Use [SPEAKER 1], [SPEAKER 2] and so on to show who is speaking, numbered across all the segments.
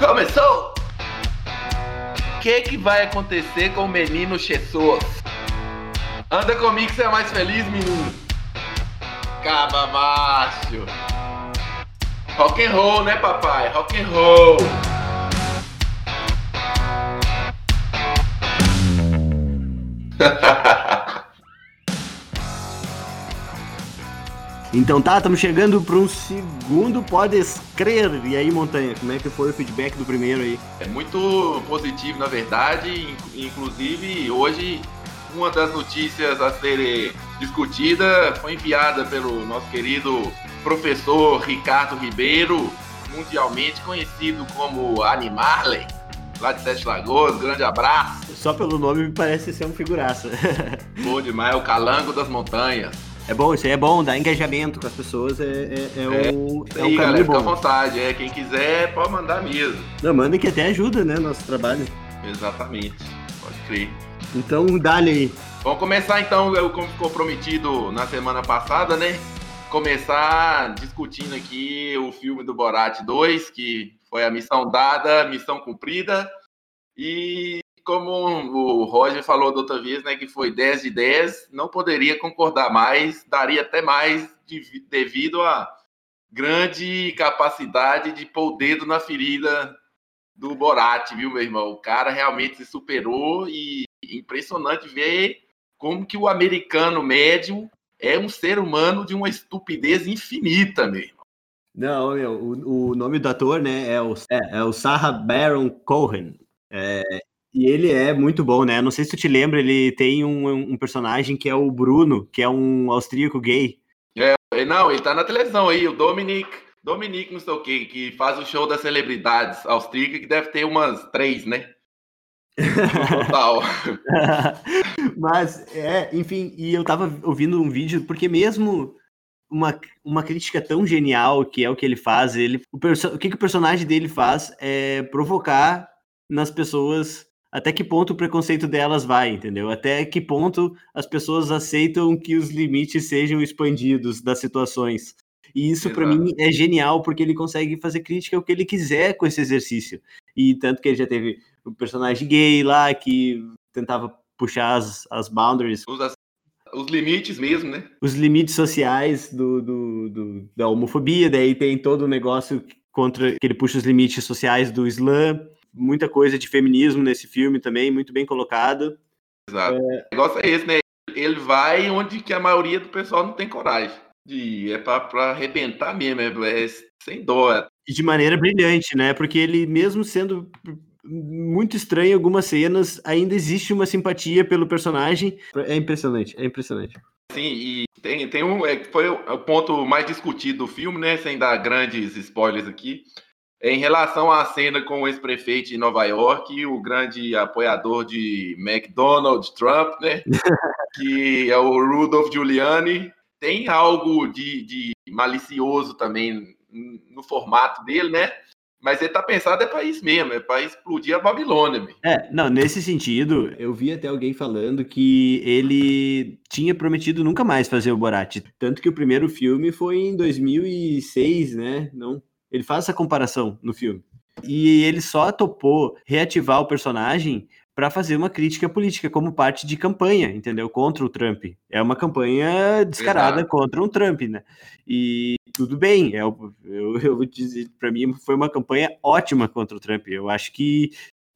[SPEAKER 1] Começou! O que, que vai acontecer com o menino Jesus? Anda comigo que você é mais feliz, menino. Caba macho. Rock and roll, né, papai? Rock and roll.
[SPEAKER 2] Então tá, estamos chegando para um segundo Podes Crer. E aí, Montanha, como é que foi o feedback do primeiro aí?
[SPEAKER 1] É muito positivo, na verdade. Inclusive, hoje, uma das notícias a ser discutida foi enviada pelo nosso querido professor Ricardo Ribeiro, mundialmente conhecido como Animarley, lá de Sete Lagoas. Grande abraço.
[SPEAKER 2] Só pelo nome me parece ser um figuraça.
[SPEAKER 1] Bom demais, é o calango das montanhas.
[SPEAKER 2] É bom, isso aí é bom, dá engajamento com as pessoas, é, é, é, é um,
[SPEAKER 1] é um galera, fica à vontade, é, quem quiser pode mandar mesmo.
[SPEAKER 2] Não, manda que até ajuda, né, nosso trabalho.
[SPEAKER 1] Exatamente, pode crer.
[SPEAKER 2] Então, dá-lhe aí.
[SPEAKER 1] Vamos começar então, como ficou prometido na semana passada, né? Começar discutindo aqui o filme do Borat 2, que foi a missão dada, missão cumprida. E como o Roger falou da outra vez, né, que foi 10 de 10, não poderia concordar mais, daria até mais de, devido à grande capacidade de pôr o dedo na ferida do Borat, viu, meu irmão? O cara realmente se superou e impressionante ver como que o americano médio é um ser humano de uma estupidez infinita, meu irmão.
[SPEAKER 2] Não, meu, o, o nome do ator, né, é o, é, é o Sarah Baron Cohen. É, e ele é muito bom, né? Não sei se tu te lembra, ele tem um, um personagem que é o Bruno, que é um austríaco gay.
[SPEAKER 1] É, não, ele tá na televisão aí, o Dominic, Dominic não sei o que, que faz o show das celebridades austríacas, que deve ter umas três, né? Total.
[SPEAKER 2] Mas, é, enfim, e eu tava ouvindo um vídeo, porque mesmo uma, uma crítica tão genial que é o que ele faz, ele, o, o que, que o personagem dele faz é provocar nas pessoas até que ponto o preconceito delas vai, entendeu? Até que ponto as pessoas aceitam que os limites sejam expandidos das situações. E isso para mim é genial porque ele consegue fazer crítica ao que ele quiser com esse exercício. E tanto que ele já teve o um personagem gay lá que tentava puxar as, as boundaries.
[SPEAKER 1] Os, os limites mesmo, né?
[SPEAKER 2] Os limites sociais do, do, do, da homofobia, daí tem todo o negócio contra que ele puxa os limites sociais do Islã muita coisa de feminismo nesse filme também, muito bem colocado.
[SPEAKER 1] Exato. É... O negócio é esse, né? Ele vai onde que a maioria do pessoal não tem coragem. De, é para arrebentar mesmo, é, é sem dó.
[SPEAKER 2] E de maneira brilhante, né? Porque ele, mesmo sendo muito estranho algumas cenas, ainda existe uma simpatia pelo personagem. É impressionante, é impressionante.
[SPEAKER 1] Sim, e tem, tem um. É, foi o ponto mais discutido do filme, né? Sem dar grandes spoilers aqui em relação à cena com o ex-prefeito de Nova York, o grande apoiador de McDonald Trump, né? que é o Rudolph Giuliani, tem algo de, de malicioso também no formato dele, né? Mas ele tá pensado é para isso mesmo, é para explodir a Babilônia. Mesmo.
[SPEAKER 2] É, não, nesse sentido, eu vi até alguém falando que ele tinha prometido nunca mais fazer o Borat. Tanto que o primeiro filme foi em 2006, né? Não ele faz essa comparação no filme. E ele só topou reativar o personagem para fazer uma crítica política como parte de campanha, entendeu? Contra o Trump. É uma campanha descarada Exato. contra o Trump, né? E tudo bem, é, eu, eu vou dizer, para mim foi uma campanha ótima contra o Trump. Eu acho que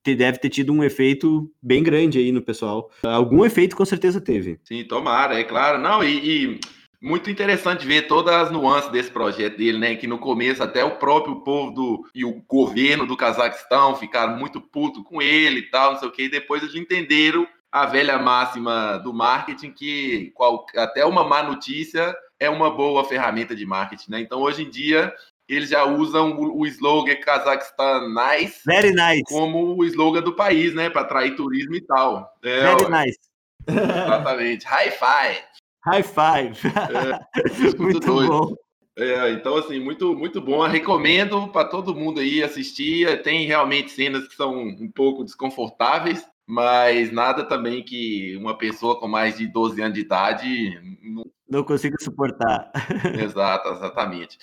[SPEAKER 2] deve ter tido um efeito bem grande aí no pessoal. Algum efeito com certeza teve.
[SPEAKER 1] Sim, tomara, é claro. Não, e, e muito interessante ver todas as nuances desse projeto dele, né? Que no começo até o próprio povo do, e o governo do Cazaquistão ficaram muito puto com ele e tal, não sei o que. E depois eles entenderam a velha máxima do marketing que qual, até uma má notícia é uma boa ferramenta de marketing, né? Então hoje em dia eles já usam o, slogan Cazaquistão Nice,
[SPEAKER 2] Very nice
[SPEAKER 1] como o slogan do país, né? Para atrair turismo e tal.
[SPEAKER 2] É, Very ó, nice.
[SPEAKER 1] Exatamente. High five.
[SPEAKER 2] High five. É, muito doido. bom.
[SPEAKER 1] É, então, assim, muito, muito bom. Eu recomendo para todo mundo aí assistir. Tem realmente cenas que são um pouco desconfortáveis, mas nada também que uma pessoa com mais de 12 anos de idade
[SPEAKER 2] não, não consiga suportar.
[SPEAKER 1] Exato, exatamente.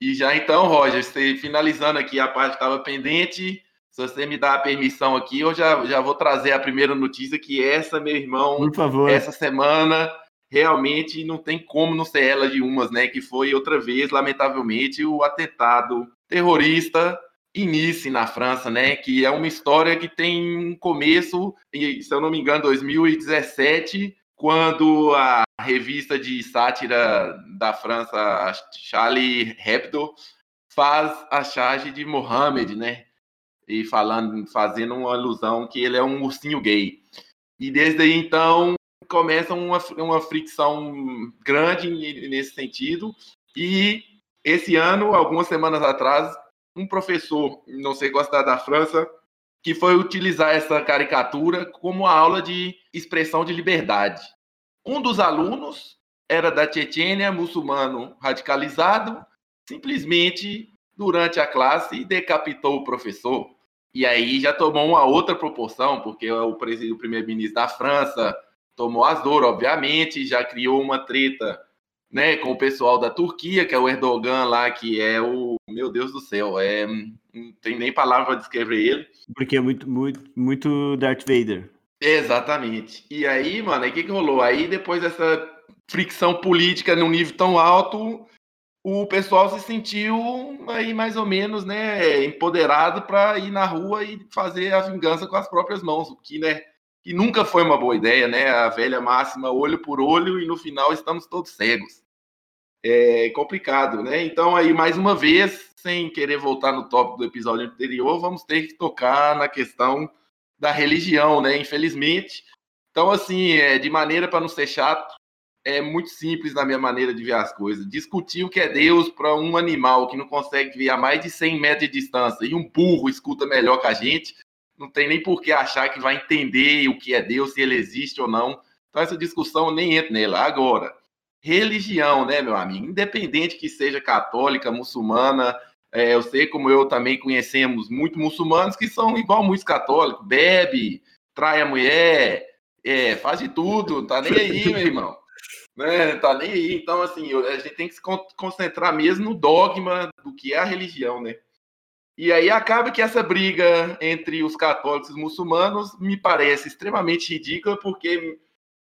[SPEAKER 1] E já então, Roger, você finalizando aqui a parte que estava pendente, se você me dá a permissão aqui, eu já, já vou trazer a primeira notícia, que essa, meu irmão, essa semana realmente não tem como não ser ela de umas, né? Que foi outra vez, lamentavelmente, o atentado terrorista em Nice, na França, né? Que é uma história que tem um começo, se eu não me engano, 2017, quando a revista de sátira da França, Charlie Hebdo, faz a charge de Mohammed, né? E falando, fazendo uma alusão que ele é um ursinho gay. E desde aí, então, começa uma, uma fricção grande nesse sentido. E esse ano, algumas semanas atrás, um professor, não sei gostar da França, que foi utilizar essa caricatura como aula de expressão de liberdade. Um dos alunos era da Chechênia, muçulmano radicalizado, simplesmente durante a classe decapitou o professor. E aí já tomou uma outra proporção, porque o, o primeiro-ministro da França tomou as dores, obviamente, já criou uma treta né, com o pessoal da Turquia, que é o Erdogan lá, que é o. Meu Deus do céu, é, não tem nem palavra para descrever ele.
[SPEAKER 2] Porque é muito, muito, muito Darth Vader.
[SPEAKER 1] Exatamente. E aí, mano, o que, que rolou? Aí depois dessa fricção política num nível tão alto, o pessoal se sentiu aí mais ou menos, né, empoderado para ir na rua e fazer a vingança com as próprias mãos, o que, né, que nunca foi uma boa ideia, né? A velha máxima olho por olho e no final estamos todos cegos. É complicado, né? Então aí mais uma vez, sem querer voltar no tópico do episódio anterior, vamos ter que tocar na questão da religião, né? Infelizmente. Então assim, é, de maneira para não ser chato, é muito simples na minha maneira de ver as coisas. Discutir o que é Deus para um animal que não consegue ver a mais de 100 metros de distância e um burro escuta melhor que a gente, não tem nem por que achar que vai entender o que é Deus, se ele existe ou não. Então, essa discussão nem entra nela. Agora, religião, né, meu amigo? Independente que seja católica, muçulmana, é, eu sei como eu também conhecemos muitos muçulmanos que são igual muitos católicos, bebe, trai a mulher, é, faz de tudo, tá nem aí, meu irmão. Né, tá nem aí. Então, assim, a gente tem que se concentrar mesmo no dogma do que é a religião, né? E aí acaba que essa briga entre os católicos e os muçulmanos me parece extremamente ridícula, porque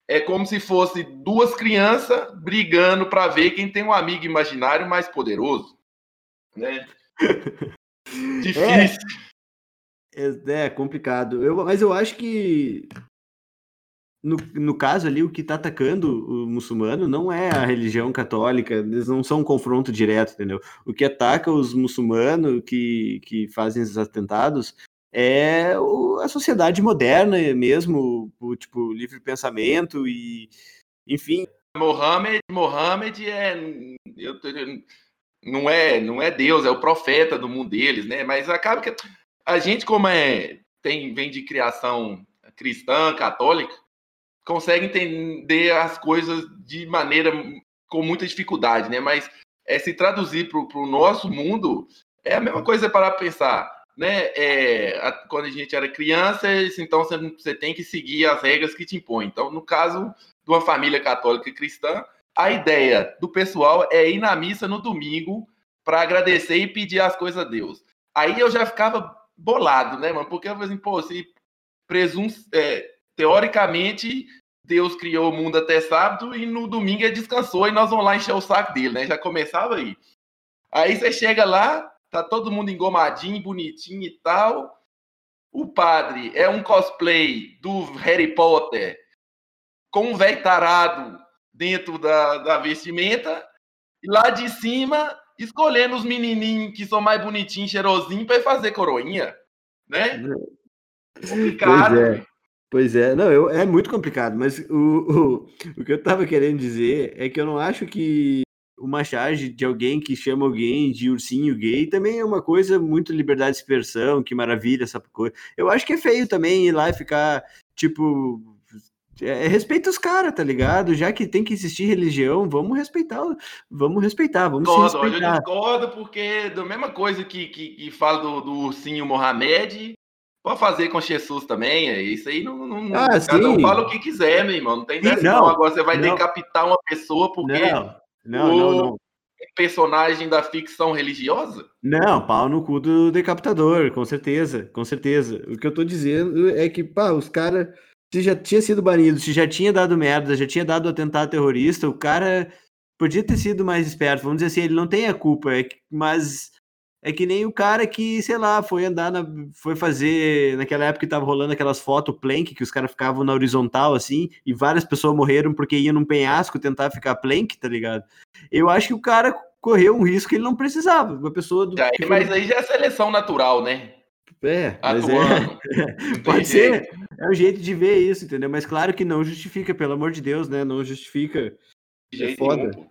[SPEAKER 1] é como se fosse duas crianças brigando para ver quem tem um amigo imaginário mais poderoso. Né? Difícil.
[SPEAKER 2] É, é complicado. Eu, mas eu acho que no, no caso ali, o que está atacando o muçulmano não é a religião católica, eles não são um confronto direto, entendeu? O que ataca os muçulmanos que, que fazem esses atentados é o, a sociedade moderna mesmo, o tipo, livre pensamento e, enfim.
[SPEAKER 1] Mohammed, Mohammed é, eu, não é, não é Deus, é o profeta do mundo deles, né? Mas acaba que a gente como é tem vem de criação cristã, católica, consegue entender as coisas de maneira com muita dificuldade, né? Mas é, se traduzir para o nosso mundo é a mesma coisa para pensar, né? É, a, quando a gente era criança, então você, você tem que seguir as regras que te impõem. Então, no caso de uma família católica cristã, a ideia do pessoal é ir na missa no domingo para agradecer e pedir as coisas a Deus. Aí eu já ficava bolado, né, mano? Porque eu falei assim, pô, se presum, é, teoricamente Deus criou o mundo até sábado e no domingo ele descansou e nós vamos lá encher o saco dele, né? Já começava aí. Aí você chega lá, tá todo mundo engomadinho, bonitinho e tal. O padre é um cosplay do Harry Potter com um velho tarado dentro da, da vestimenta. E lá de cima, escolhendo os menininhos que são mais bonitinhos, cheirosinhos, para fazer coroinha, né?
[SPEAKER 2] Complicado. Pois é. Pois é, não, eu, é muito complicado, mas o, o, o que eu estava querendo dizer é que eu não acho que uma charge de alguém que chama alguém de ursinho gay também é uma coisa muito liberdade de expressão, que maravilha essa coisa. Eu acho que é feio também ir lá e ficar, tipo, é, respeita os caras, tá ligado? Já que tem que existir religião, vamos respeitar, vamos respeitar, vamos
[SPEAKER 1] discordo,
[SPEAKER 2] respeitar.
[SPEAKER 1] Eu discordo porque da mesma coisa que, que, que fala do, do ursinho Mohamed, Pode fazer com Jesus também, é isso aí não, não ah, cada um fala o que quiser, meu irmão. Não tem dessa não. não. Agora você vai não. decapitar uma pessoa porque
[SPEAKER 2] não, não, o, não, não.
[SPEAKER 1] personagem da ficção religiosa?
[SPEAKER 2] Não, pau no cu do decapitador, com certeza, com certeza. O que eu tô dizendo é que, pá, os caras, se já tinha sido banido, se já tinha dado merda, já tinha dado atentado terrorista, o cara podia ter sido mais esperto. Vamos dizer assim, ele não tem a culpa, é que, mas é que nem o cara que, sei lá, foi andar na, foi fazer naquela época que tava rolando aquelas fotos plank que os caras ficavam na horizontal assim, e várias pessoas morreram porque iam num penhasco tentar ficar plank, tá ligado? Eu acho que o cara correu um risco que ele não precisava. Uma pessoa do,
[SPEAKER 1] aí, Mas aí já é seleção natural, né?
[SPEAKER 2] É, é. Pode ser. É um jeito de ver isso, entendeu? Mas claro que não justifica, pelo amor de Deus, né? Não justifica. É foda. Nenhum.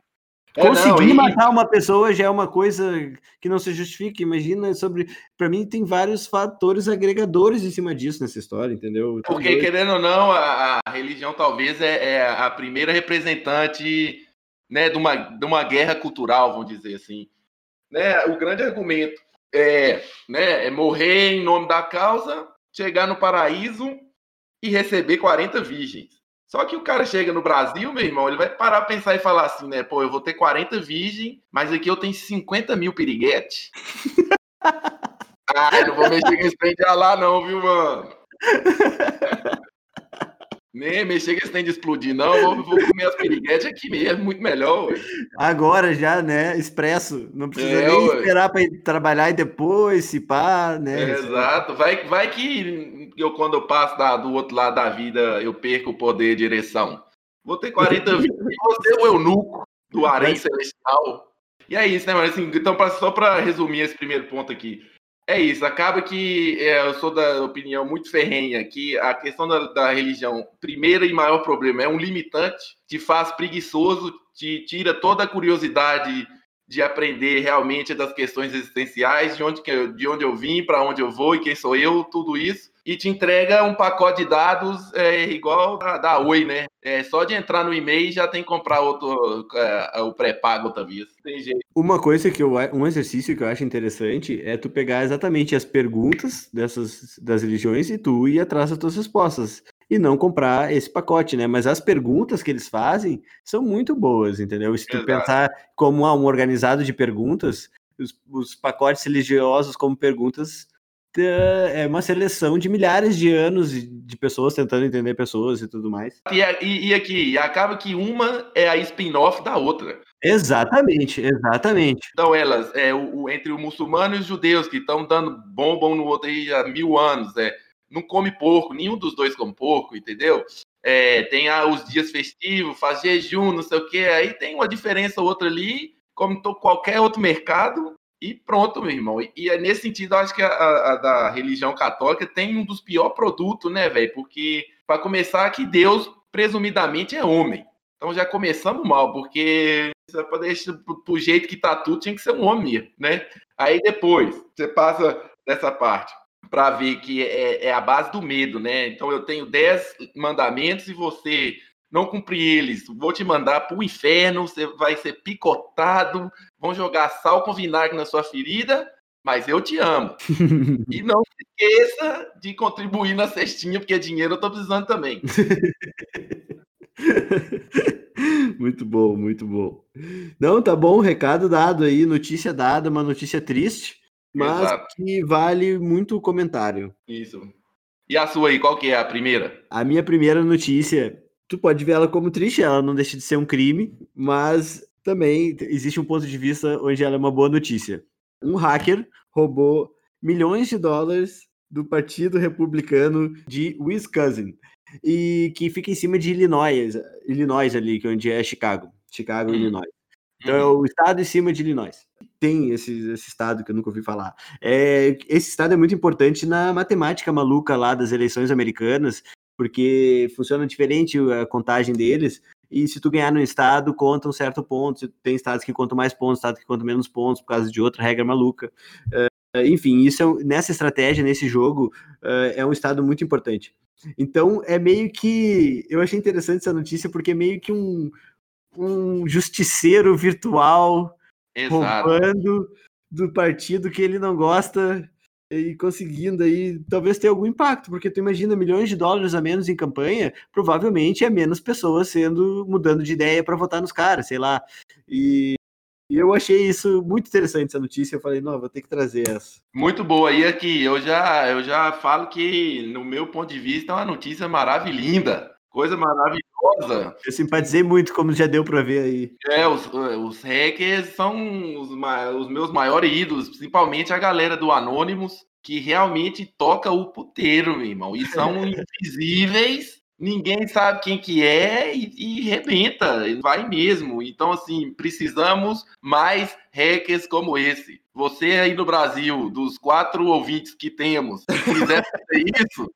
[SPEAKER 2] É, Conseguir não, e... matar uma pessoa já é uma coisa que não se justifica. Imagina sobre. Para mim, tem vários fatores agregadores em cima disso nessa história, entendeu?
[SPEAKER 1] Tá Porque, querendo ou não, a, a religião talvez é, é, a primeira representante né, de, uma, de uma guerra cultural, vamos dizer assim. Né, o grande argumento é, né, é morrer em nome da causa, chegar no paraíso e receber 40 virgens. Só que o cara chega no Brasil, meu irmão, ele vai parar pra pensar e falar assim, né? Pô, eu vou ter 40 virgem, mas aqui eu tenho 50 mil piriguete. ah, não vou mexer com esse trem de lá, não, viu, mano? Nem mexer com esse trem de explodir, não. Vou, vou comer as piriguetes aqui mesmo, muito melhor. Ué.
[SPEAKER 2] Agora já, né? Expresso. Não precisa é, nem ué. esperar para trabalhar e depois se pá, né?
[SPEAKER 1] É, exato. Vai, vai que eu, quando eu passo da, do outro lado da vida, eu perco o poder de direção. Vou ter 40 vidas e você é o eunuco do harém celestial. E é isso, né, mas assim, então, só para resumir esse primeiro ponto aqui. É isso, acaba que é, eu sou da opinião muito ferrenha que a questão da, da, religião, primeiro e maior problema, é um limitante, te faz preguiçoso, te tira toda a curiosidade de aprender realmente das questões existenciais, de onde, de onde eu vim, para onde eu vou e quem sou eu, tudo isso e te entrega um pacote de dados é, igual da, da Oi, né? É, só de entrar no e-mail já tem que comprar outro, é, o pré-pago talvez. Tem jeito.
[SPEAKER 2] Uma coisa que eu, um exercício que eu acho interessante é tu pegar exatamente as perguntas dessas das religiões e tu ir atrás das tuas respostas e não comprar esse pacote, né? Mas as perguntas que eles fazem são muito boas, entendeu? Se tu Exato. pensar como um organizado de perguntas, os, os pacotes religiosos como perguntas é uma seleção de milhares de anos de pessoas tentando entender pessoas e tudo mais.
[SPEAKER 1] E, e, e aqui, acaba que uma é a spin-off da outra.
[SPEAKER 2] Exatamente, exatamente.
[SPEAKER 1] Então, elas, é, o, entre o muçulmano e os judeus, que estão dando bombom no outro aí há mil anos, é, não come porco, nenhum dos dois come porco, entendeu? É, tem ah, os dias festivos, faz jejum, não sei o que, aí tem uma diferença ou outra ali, como qualquer outro mercado, e pronto, meu irmão. E, e é nesse sentido, acho que a, a, da religião católica tem um dos piores produtos, né, velho? Porque, para começar, que Deus presumidamente é homem. Então já começamos mal, porque para deixar pro jeito que tá tudo, tinha que ser um homem, né? Aí depois, você passa dessa parte para ver que é, é, a base do medo, né? Então eu tenho dez mandamentos e você não cumprir eles, vou te mandar para o inferno, você vai ser picotado, vão jogar sal com vinagre na sua ferida, mas eu te amo. e não se esqueça de contribuir na cestinha, porque dinheiro eu estou precisando também.
[SPEAKER 2] muito bom, muito bom. Não, tá bom, recado dado aí, notícia dada, uma notícia triste, mas Exato. que vale muito comentário.
[SPEAKER 1] Isso. E a sua aí, qual que é a primeira?
[SPEAKER 2] A minha primeira notícia tu pode ver ela como triste, ela não deixa de ser um crime, mas também existe um ponto de vista onde ela é uma boa notícia. Um hacker roubou milhões de dólares do Partido Republicano de Wisconsin e que fica em cima de Illinois, Illinois ali, que é onde é Chicago, Chicago, hum. Illinois. Então é o estado em cima de Illinois. Tem esse, esse estado que eu nunca ouvi falar. É, esse estado é muito importante na matemática maluca lá das eleições americanas, porque funciona diferente a contagem deles. E se tu ganhar no estado, conta um certo ponto. Tem estados que contam mais pontos, estados que contam menos pontos, por causa de outra regra maluca. Uh, enfim, isso é, nessa estratégia, nesse jogo, uh, é um estado muito importante. Então, é meio que. Eu achei interessante essa notícia, porque é meio que um, um justiceiro virtual Exato. roubando do partido que ele não gosta e conseguindo aí talvez ter algum impacto, porque tu imagina milhões de dólares a menos em campanha, provavelmente é menos pessoas sendo mudando de ideia para votar nos caras, sei lá. E E eu achei isso muito interessante, essa notícia. Eu falei, não, vou ter que trazer essa.
[SPEAKER 1] Muito boa. E aqui, eu já, eu já falo que, no meu ponto de vista, é uma notícia maravilhosa. Coisa maravilhosa.
[SPEAKER 2] Eu simpatizei muito, como já deu para ver aí.
[SPEAKER 1] É, os, os hackers são os, os meus maiores ídolos, principalmente a galera do Anonymous, que realmente toca o puteiro, meu irmão. E são invisíveis ninguém sabe quem que é e, e rebenta, vai mesmo. Então, assim, precisamos mais hackers como esse. Você aí no Brasil, dos quatro ouvintes que temos, quiser fazer isso,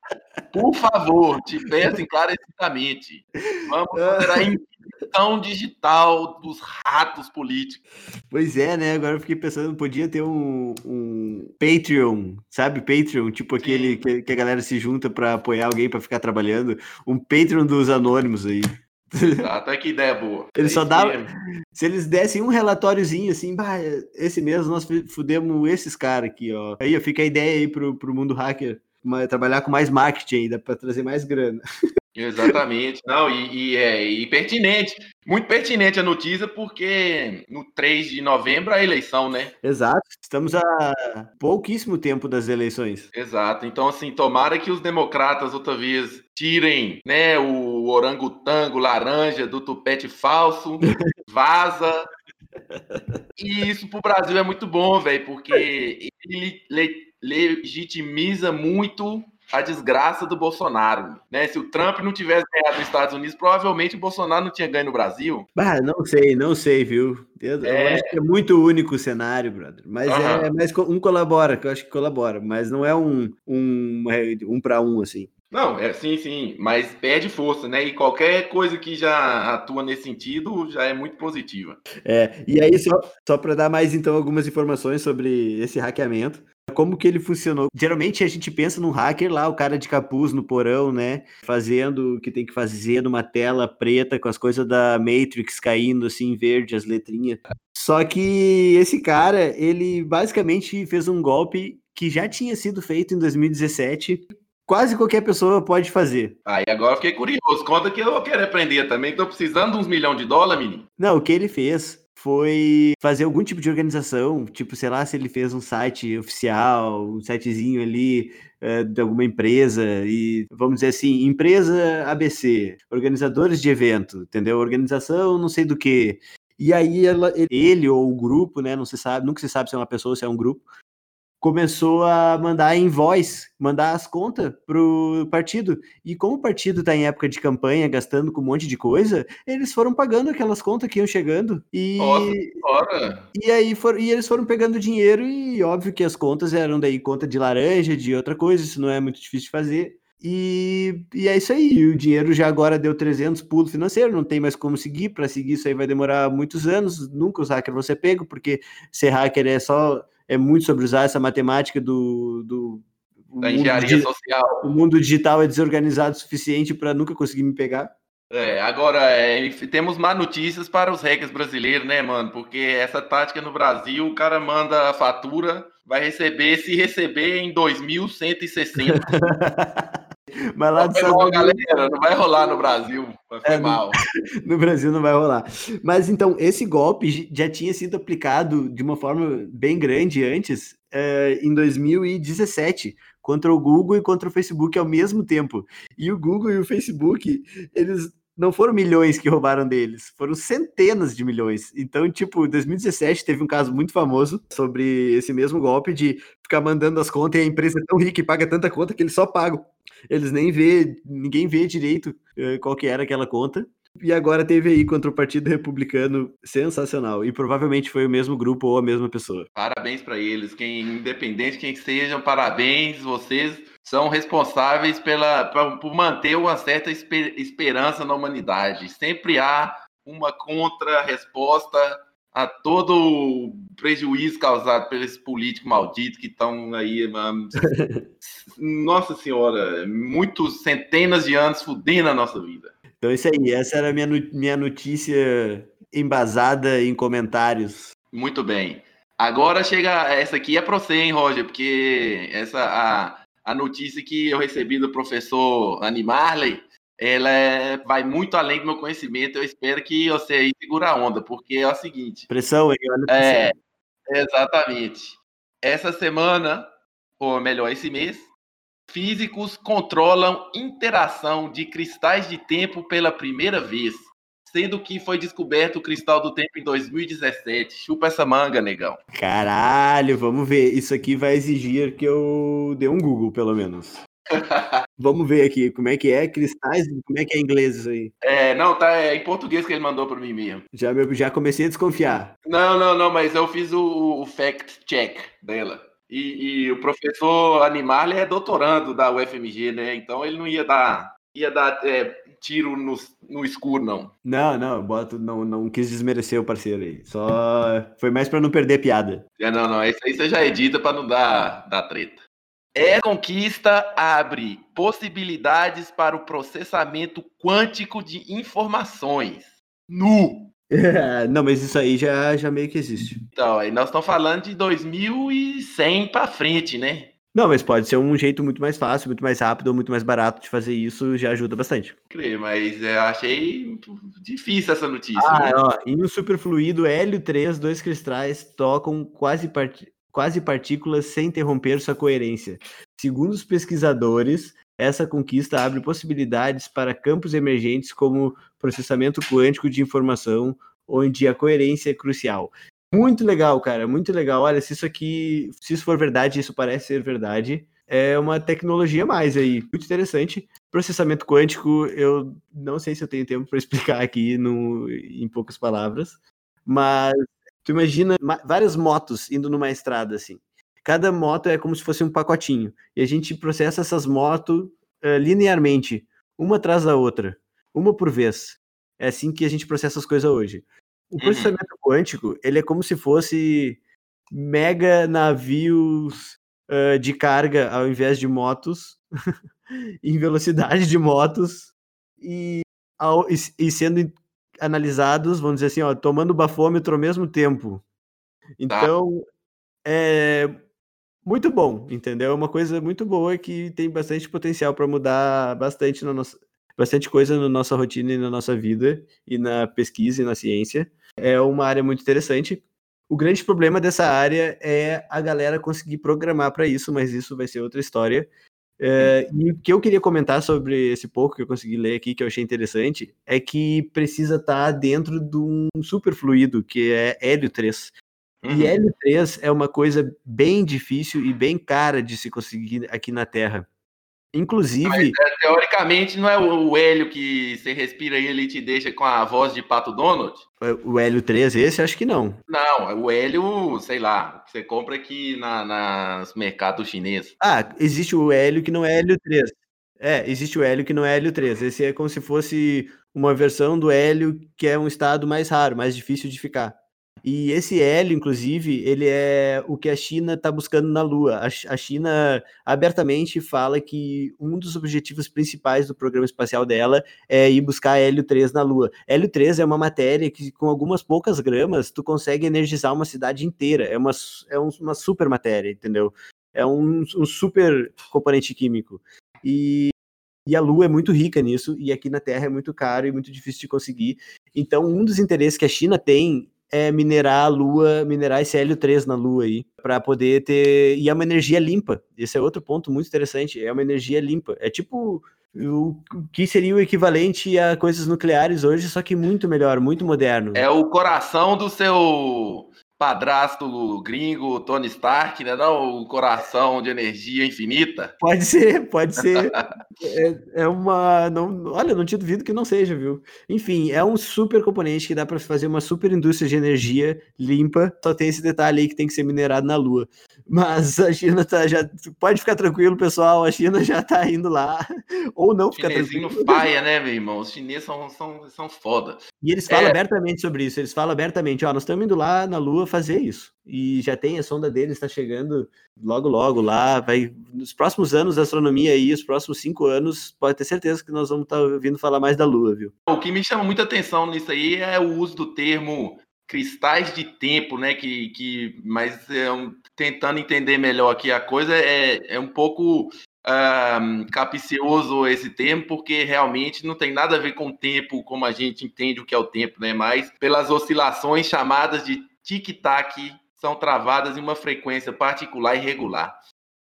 [SPEAKER 1] por favor, te peço encarecidamente. Vamos fazer a inquisição digital dos ratos políticos.
[SPEAKER 2] Pois é, né? Agora eu fiquei pensando, podia ter um, um Patreon, sabe? Patreon, tipo aquele que, que, a galera se junta para apoiar alguém para ficar trabalhando. Um Patreon dos anônimos aí.
[SPEAKER 1] Até que ideia boa.
[SPEAKER 2] Ele é só dá. Se eles dessem um relatóriozinho assim, bah, esse mês nós fudemos esses caras aqui, ó. Aí fica a ideia aí pro, pro mundo hacker trabalhar com mais marketing ainda para trazer mais grana.
[SPEAKER 1] Exatamente. Não, e, e, é e pertinente, muito pertinente a notícia, porque no 3 de novembro a eleição, né?
[SPEAKER 2] Exato. Estamos a pouquíssimo tempo das eleições.
[SPEAKER 1] Exato. Então, assim, tomara que os democratas outra vez tirem né, o orangotango laranja do tupete falso, vaza. E isso para o Brasil é muito bom, velho, porque ele legitimiza muito a desgraça do Bolsonaro. Né? Se o Trump não tivesse ganhado nos Estados Unidos, provavelmente o Bolsonaro não tinha ganho no Brasil.
[SPEAKER 2] Bah, não sei, não sei, viu? Eu, é... eu acho que é muito único o cenário, brother. Mas uhum. é mais um colabora, que eu acho que colabora, mas não é um um, um para um assim.
[SPEAKER 1] Não, é sim, sim, mas perde força, né? E qualquer coisa que já atua nesse sentido já é muito positiva.
[SPEAKER 2] É, e aí só, só para dar mais então algumas informações sobre esse hackeamento. Como que ele funcionou? Geralmente a gente pensa num hacker lá, o cara de capuz no porão, né? Fazendo o que tem que fazer numa tela preta com as coisas da Matrix caindo assim, verde, as letrinhas. Só que esse cara, ele basicamente fez um golpe que já tinha sido feito em 2017 quase qualquer pessoa pode fazer.
[SPEAKER 1] Aí agora eu fiquei curioso. Conta que eu quero aprender também. Tô precisando de uns milhões de dólares, menino.
[SPEAKER 2] Não, o que ele fez foi fazer algum tipo de organização, tipo, sei lá, se ele fez um site oficial, um sitezinho ali é, de alguma empresa, e vamos dizer assim, empresa ABC, organizadores de evento, entendeu? Organização não sei do que. E aí ela, ele ou o grupo, né? Não se sabe, nunca se sabe se é uma pessoa ou se é um grupo, começou a mandar em voz, mandar as contas pro partido. E como o partido está em época de campanha, gastando com um monte de coisa, eles foram pagando aquelas contas que iam chegando. E,
[SPEAKER 1] Nossa,
[SPEAKER 2] e aí for, e eles foram pegando dinheiro, e óbvio que as contas eram daí conta de laranja, de outra coisa, isso não é muito difícil de fazer. E, e é isso aí, o dinheiro já agora deu 300 pulos financeiro, não tem mais como seguir, para seguir isso aí vai demorar muitos anos, nunca os hackers vão ser pego, porque ser hacker é só é muito sobre usar essa matemática do, do
[SPEAKER 1] da engenharia social.
[SPEAKER 2] O mundo digital é desorganizado o suficiente para nunca conseguir me pegar.
[SPEAKER 1] É, agora, é, temos má notícias para os hackers brasileiros, né, mano? Porque essa tática no Brasil, o cara manda a fatura, vai receber, se receber em 2160.
[SPEAKER 2] Mas lá
[SPEAKER 1] do Estados galera, não vai rolar no Brasil, vai é, mal.
[SPEAKER 2] No, no, Brasil não vai rolar. Mas então, esse golpe já tinha sido aplicado de uma forma bem grande antes, é, em 2017, contra o Google e contra o Facebook ao mesmo tempo. E o Google e o Facebook, eles não foram milhões que roubaram deles, foram centenas de milhões. Então, tipo, 2017 teve um caso muito famoso sobre esse mesmo golpe de ficar mandando as contas e a empresa é tão rica e paga tanta conta que eles só pagam. Eles nem vê, ninguém vê direito uh, qual que era aquela conta. E agora teve aí contra o Partido Republicano sensacional. E provavelmente foi o mesmo grupo ou a mesma pessoa.
[SPEAKER 1] Parabéns para eles. Quem, independente quem sejam, parabéns. Vocês são responsáveis pela, pra, por manter uma certa esper, esperança na humanidade. Sempre há uma contra-resposta a todo o prejuízo causado pelos políticos malditos que estão aí, nossa senhora, muitos centenas de anos fudendo a nossa vida.
[SPEAKER 2] Então é isso aí, essa era a minha, minha notícia embasada em comentários.
[SPEAKER 1] Muito bem. Agora chega, essa aqui é para você, hein, Roger, porque essa a, a notícia que eu recebi do professor Annie Marley ela é, vai muito além do meu conhecimento. Eu espero que você aí segura a onda, porque é o seguinte.
[SPEAKER 2] Pressão aí, olha a
[SPEAKER 1] É, exatamente. Essa semana, ou melhor, esse mês, físicos controlam interação de cristais de tempo pela primeira vez, sendo que foi descoberto o cristal do tempo em 2017. Chupa essa manga, negão.
[SPEAKER 2] Caralho, vamos ver. Isso aqui vai exigir que eu dê um Google, pelo menos. vamos ver aqui como é que é cristais, como é que é inglês isso aí.
[SPEAKER 1] É, não, tá é em português que ele mandou para mim mesmo.
[SPEAKER 2] Já, já comecei a desconfiar.
[SPEAKER 1] Não, não, não, mas eu fiz o, o fact check dela. E, e, o professor Animal é doutorando da UFMG, né? Então ele não ia dar, ia dar é, tiro no, no escuro, não.
[SPEAKER 2] Não, não, boto, não, não quis desmerecer o parceiro aí. Só foi mais para não perder piada.
[SPEAKER 1] É, não, não, isso aí você já edita para não dar, dar treta. É conquista abre possibilidades para o processamento quântico de informações. Nu!
[SPEAKER 2] não, mas isso aí já, já meio que existe.
[SPEAKER 1] Então, aí nós estamos falando de 2100 para frente, né?
[SPEAKER 2] Não, mas pode ser um jeito muito mais fácil, muito mais rápido, muito mais barato de fazer isso, já ajuda bastante.
[SPEAKER 1] Creio, mas eu achei difícil essa notícia.
[SPEAKER 2] Ah, né? ó, em um superfluido hélio 3, dois cristais tocam quase, part... quase partículas sem interromper sua coerência. Segundo os pesquisadores, essa conquista abre possibilidades para campos emergentes como processamento quântico de informação, onde a coerência é crucial. Muito legal, cara, muito legal. Olha, se isso aqui, se isso for verdade, isso parece ser verdade, é uma tecnologia mais aí, muito interessante. Processamento quântico, eu não sei se eu tenho tempo para explicar aqui no, em poucas palavras, mas tu imagina várias motos indo numa estrada assim. Cada moto é como se fosse um pacotinho. E a gente processa essas motos uh, linearmente, uma atrás da outra, uma por vez. É assim que a gente processa as coisas hoje. O uhum. processamento uhum. quântico, ele é como se fosse mega navios uh, de carga ao invés de motos, em velocidade de motos, e, ao, e, e, sendo analisados, vamos dizer assim, ó, tomando bafômetro ao mesmo tempo. Tá. Então, tá. é, muito bom, entendeu? É uma coisa muito boa que tem bastante potencial para mudar bastante na nossa, bastante coisa na nossa rotina e na nossa vida e na pesquisa e na ciência. É uma área muito interessante. O grande problema dessa área é a galera conseguir programar para isso, mas isso vai ser outra história. É, e o que eu queria comentar sobre esse pouco que eu consegui ler aqui, que eu achei interessante, é que precisa estar tá dentro de um superfluido, que é hélio 3. Uhum. E hélio 3 é uma coisa bem difícil e bem cara de se conseguir aqui na Terra. Inclusive. Mas,
[SPEAKER 1] é, teoricamente, não é o hélio que você respira e ele te deixa com a voz de Pato Donald?
[SPEAKER 2] É, o hélio 3, esse acho que não.
[SPEAKER 1] Não, é o hélio, sei lá, você compra aqui na, nos mercados chineses.
[SPEAKER 2] Ah, existe o hélio que não é hélio 3. É, existe o hélio que não é hélio 3. Esse é como se fosse uma versão do hélio que é um estado mais raro, mais difícil de ficar. E esse hélio, inclusive, ele é o que a China está buscando na Lua. A, China abertamente fala que um dos objetivos principais do programa espacial dela é ir buscar hélio 3 na Lua. Hélio 3 é uma matéria que, com algumas poucas gramas, tu consegue energizar uma cidade inteira. É uma, é uma super matéria, entendeu? É um, um super componente químico. E e a Lua é muito rica nisso, e aqui na Terra é muito caro e muito difícil de conseguir. Então, um dos interesses que a China tem é minerar a Lua, minerar esse hélio 3 na Lua aí, para poder ter. E é uma energia limpa. Esse é outro ponto muito interessante. É uma energia limpa. É tipo o que seria o equivalente a coisas nucleares hoje, só que muito melhor, muito moderno.
[SPEAKER 1] É o coração do seu padrasto gringo Tony Stark, né? Não o coração de energia infinita.
[SPEAKER 2] Pode ser, pode ser. é, é, uma, não, olha, não te duvido que não seja, viu? Enfim, é um super componente que dá para fazer uma super indústria de energia limpa. Só tem esse detalhe aí que tem que ser minerado na Lua. Mas a China tá já pode ficar tranquilo, pessoal. A China já tá indo lá ou não fica tranquilo.
[SPEAKER 1] paia, né, meu irmão? Os chineses são são, são foda.
[SPEAKER 2] E eles falam é... abertamente sobre isso. Eles falam abertamente, ó, nós estamos indo lá na Lua fazer isso. E já tem a sonda deles, está chegando logo, logo lá. Vai nos próximos anos da astronomia aí, os próximos cinco anos, pode ter certeza que nós vamos estar tá ouvindo falar mais da Lua, viu?
[SPEAKER 1] O que me chama muita atenção nisso aí é o uso do termo cristais de tempo, né? Que, que mas é um, tentando entender melhor aqui a coisa é, é um pouco um, capicioso esse termo, porque realmente não tem nada a ver com o tempo, como a gente entende o que é o tempo, né? Mas pelas oscilações chamadas de tic-tac são travadas em uma frequência particular e regular.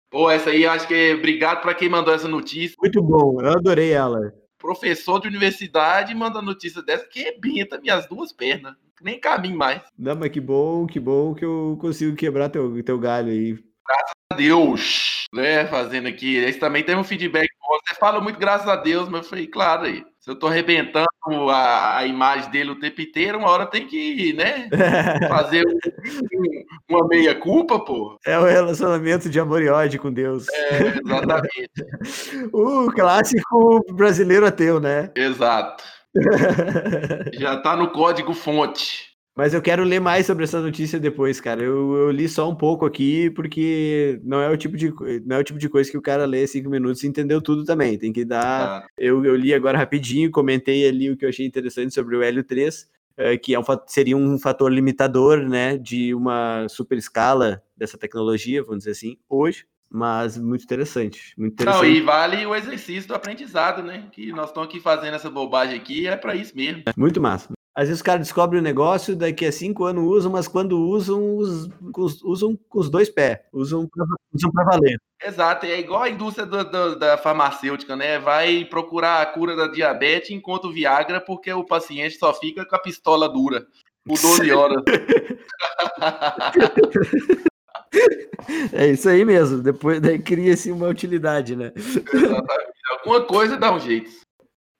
[SPEAKER 1] Pô, essa aí acho que é... obrigado para quem mandou essa notícia.
[SPEAKER 2] Muito bom, eu adorei ela.
[SPEAKER 1] Professor de universidade manda notícia dessa que rebenta minhas duas pernas. Nem caminho mais.
[SPEAKER 2] Não, mas que bom, que bom que eu consigo quebrar teu, teu galho aí.
[SPEAKER 1] Graças a Deus, né? Fazendo aqui. Esse também tem um feedback. Você fala muito graças a Deus, mas eu falei, claro aí. Se eu tô arrebentando a, a imagem dele o tempo inteiro, uma hora tem que, né? Fazer um, uma meia-culpa, pô.
[SPEAKER 2] É o relacionamento de amor e ódio com Deus.
[SPEAKER 1] É, exatamente.
[SPEAKER 2] o clássico brasileiro ateu, né?
[SPEAKER 1] Exato. Já tá no código fonte.
[SPEAKER 2] Mas eu quero ler mais sobre essa notícia depois, cara. Eu, eu, li só um pouco aqui, porque não é o tipo de, não é o tipo de coisa que o cara lê cinco minutos e entendeu tudo também. Tem que dar. Ah. Eu, eu li agora rapidinho, comentei ali o que eu achei interessante sobre o Hélio 3, eh, que é um, seria um fator limitador, né, de uma super escala dessa tecnologia, vamos dizer assim, hoje. Mas muito interessante, muito interessante. Não,
[SPEAKER 1] e vale o exercício do aprendizado, né? Que nós estamos aqui fazendo essa bobagem aqui, é para isso mesmo.
[SPEAKER 2] Muito massa. Às vezes os caras descobrem o negócio, daqui a cinco anos usam, mas quando usam, usam com os dois pés, usam para valer.
[SPEAKER 1] Exato, é igual a indústria do, do, da farmacêutica, né? Vai procurar a cura da diabetes enquanto Viagra, porque o paciente só fica com a pistola dura por 12 horas.
[SPEAKER 2] É isso aí mesmo. Depois daí cria-se uma utilidade, né?
[SPEAKER 1] Exatamente. Alguma coisa dá um jeito.